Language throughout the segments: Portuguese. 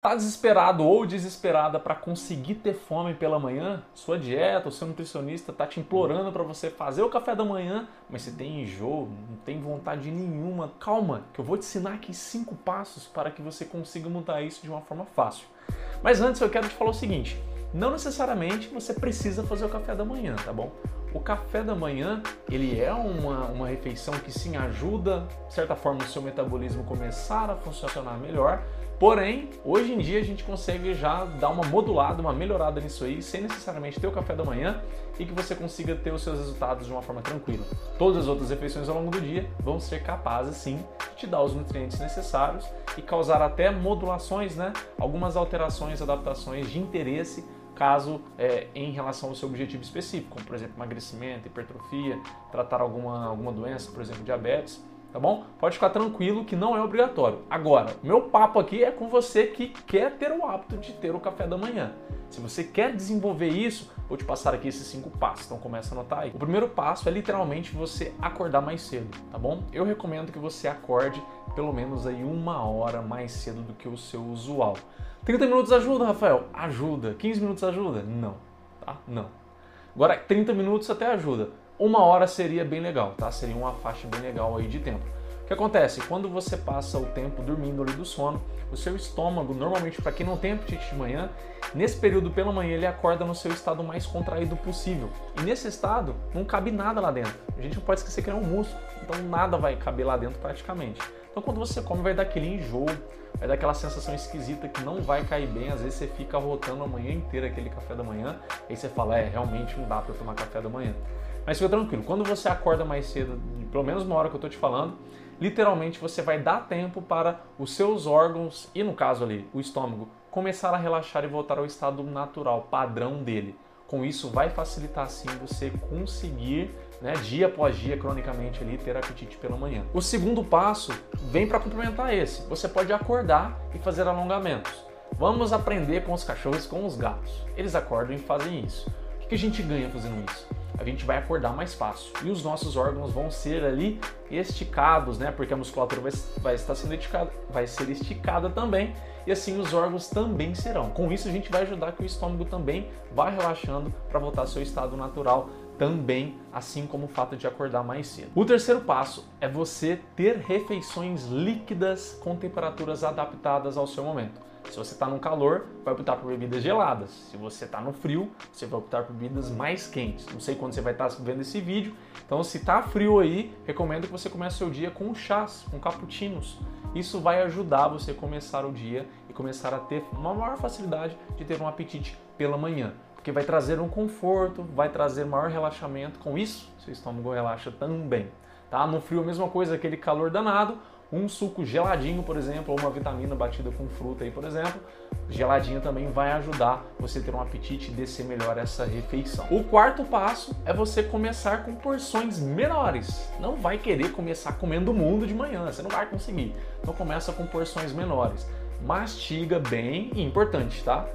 Tá desesperado ou desesperada para conseguir ter fome pela manhã? Sua dieta, o seu nutricionista tá te implorando para você fazer o café da manhã, mas você tem enjoo, não tem vontade nenhuma. Calma, que eu vou te ensinar aqui cinco passos para que você consiga mudar isso de uma forma fácil. Mas antes eu quero te falar o seguinte: não necessariamente você precisa fazer o café da manhã, tá bom? O café da manhã, ele é uma, uma refeição que sim ajuda, de certa forma, o seu metabolismo começar a funcionar melhor, Porém, hoje em dia a gente consegue já dar uma modulada, uma melhorada nisso aí, sem necessariamente ter o café da manhã e que você consiga ter os seus resultados de uma forma tranquila. Todas as outras refeições ao longo do dia vão ser capazes, sim, de te dar os nutrientes necessários e causar até modulações, né? Algumas alterações, adaptações de interesse caso é, em relação ao seu objetivo específico, como por exemplo emagrecimento, hipertrofia, tratar alguma, alguma doença, por exemplo diabetes tá bom? Pode ficar tranquilo que não é obrigatório. Agora, meu papo aqui é com você que quer ter o hábito de ter o café da manhã. Se você quer desenvolver isso, vou te passar aqui esses cinco passos, então começa a anotar aí. O primeiro passo é literalmente você acordar mais cedo, tá bom? Eu recomendo que você acorde pelo menos aí uma hora mais cedo do que o seu usual. 30 minutos ajuda, Rafael? Ajuda. 15 minutos ajuda? Não, tá? Não. Agora, 30 minutos até ajuda uma hora seria bem legal, tá? Seria uma faixa bem legal aí de tempo. O que acontece? Quando você passa o tempo dormindo ali do sono, o seu estômago, normalmente para quem não tem apetite de manhã, nesse período pela manhã ele acorda no seu estado mais contraído possível. E nesse estado não cabe nada lá dentro. A gente não pode esquecer que é um músculo, então nada vai caber lá dentro praticamente. Então quando você come vai dar aquele enjoo, vai dar aquela sensação esquisita que não vai cair bem, às vezes você fica rotando a manhã inteira aquele café da manhã, aí você fala, é, realmente não dá para tomar café da manhã. Mas fica tranquilo, quando você acorda mais cedo, pelo menos uma hora que eu estou te falando, literalmente você vai dar tempo para os seus órgãos e no caso ali, o estômago, começar a relaxar e voltar ao estado natural, padrão dele. Com isso vai facilitar sim você conseguir, né, dia após dia, cronicamente ali, ter apetite pela manhã. O segundo passo vem para complementar esse. Você pode acordar e fazer alongamentos. Vamos aprender com os cachorros com os gatos. Eles acordam e fazem isso. O que a gente ganha fazendo isso? a gente vai acordar mais fácil e os nossos órgãos vão ser ali esticados, né? Porque a musculatura vai, vai estar sendo esticada, vai ser esticada também e assim os órgãos também serão. Com isso a gente vai ajudar que o estômago também vá relaxando para voltar ao seu estado natural também, assim como o fato de acordar mais cedo. O terceiro passo é você ter refeições líquidas com temperaturas adaptadas ao seu momento. Se você está no calor, vai optar por bebidas geladas. Se você está no frio, você vai optar por bebidas mais quentes. Não sei quando você vai estar tá vendo esse vídeo. Então, se está frio aí, recomendo que você comece o seu dia com chás, com cappuccinos. Isso vai ajudar você a começar o dia e começar a ter uma maior facilidade de ter um apetite pela manhã. Porque vai trazer um conforto, vai trazer maior relaxamento. Com isso, seu estômago relaxa também. Tá? No frio, a mesma coisa, aquele calor danado um suco geladinho, por exemplo, ou uma vitamina batida com fruta aí, por exemplo, geladinho também vai ajudar você a ter um apetite e descer melhor essa refeição. O quarto passo é você começar com porções menores. Não vai querer começar comendo o mundo de manhã, você não vai conseguir. Então começa com porções menores. Mastiga bem, e importante, tá?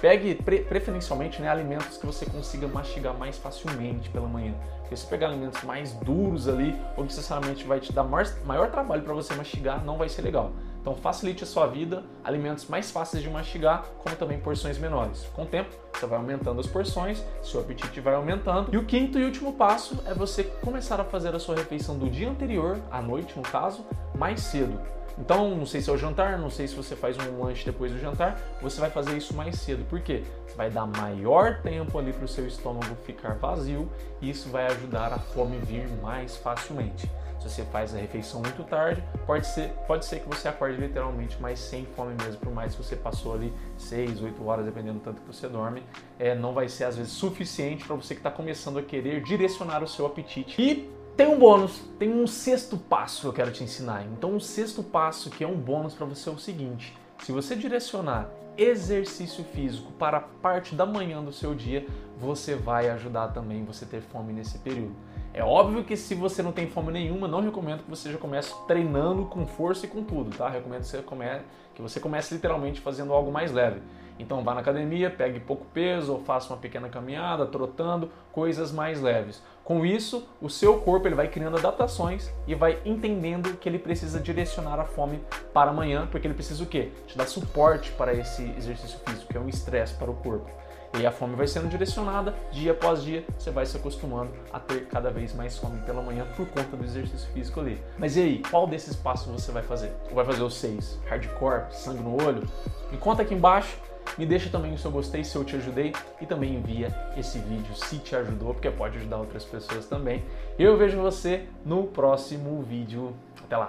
Pegue pre preferencialmente né, alimentos que você consiga mastigar mais facilmente pela manhã. Porque se pegar alimentos mais duros ali, ou que necessariamente vai te dar maior, maior trabalho para você mastigar, não vai ser legal. Então facilite a sua vida, alimentos mais fáceis de mastigar, como também porções menores. Com o tempo, você vai aumentando as porções, seu apetite vai aumentando. E o quinto e último passo é você começar a fazer a sua refeição do dia anterior, à noite no caso, mais cedo. Então, não sei se é o jantar, não sei se você faz um lanche depois do jantar, você vai fazer isso mais cedo. Por quê? Vai dar maior tempo ali para o seu estômago ficar vazio e isso vai ajudar a fome vir mais facilmente. Se você faz a refeição muito tarde, pode ser, pode ser que você acorde literalmente, mas sem fome mesmo, por mais que você passou ali 6, 8 horas, dependendo do tanto que você dorme, é, não vai ser às vezes suficiente para você que está começando a querer direcionar o seu apetite. E tem um bônus, tem um sexto passo que eu quero te ensinar. Então, o sexto passo que é um bônus para você é o seguinte: se você direcionar exercício físico para parte da manhã do seu dia, você vai ajudar também você ter fome nesse período. É óbvio que se você não tem fome nenhuma, não recomendo que você já comece treinando com força e com tudo, tá? Recomendo que você comece, que você comece literalmente fazendo algo mais leve. Então vá na academia, pegue pouco peso ou faça uma pequena caminhada, trotando, coisas mais leves. Com isso, o seu corpo ele vai criando adaptações e vai entendendo que ele precisa direcionar a fome para amanhã, porque ele precisa o quê? Te dar suporte para esse exercício físico, que é um estresse para o corpo. E a fome vai sendo direcionada dia após dia, você vai se acostumando a ter cada vez mais fome pela manhã por conta do exercício físico ali. Mas e aí, qual desses passos você vai fazer? Ou vai fazer os seis? Hardcore, sangue no olho? Me conta aqui embaixo me deixa também o seu gostei se eu te ajudei e também envia esse vídeo se te ajudou, porque pode ajudar outras pessoas também. Eu vejo você no próximo vídeo. Até lá!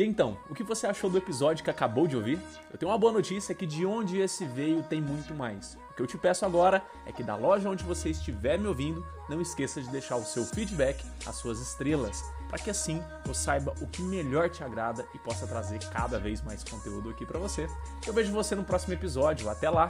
E então, o que você achou do episódio que acabou de ouvir? Eu tenho uma boa notícia que de onde esse veio tem muito mais. O que eu te peço agora é que da loja onde você estiver me ouvindo, não esqueça de deixar o seu feedback, as suas estrelas, para que assim eu saiba o que melhor te agrada e possa trazer cada vez mais conteúdo aqui para você. Eu vejo você no próximo episódio. Até lá.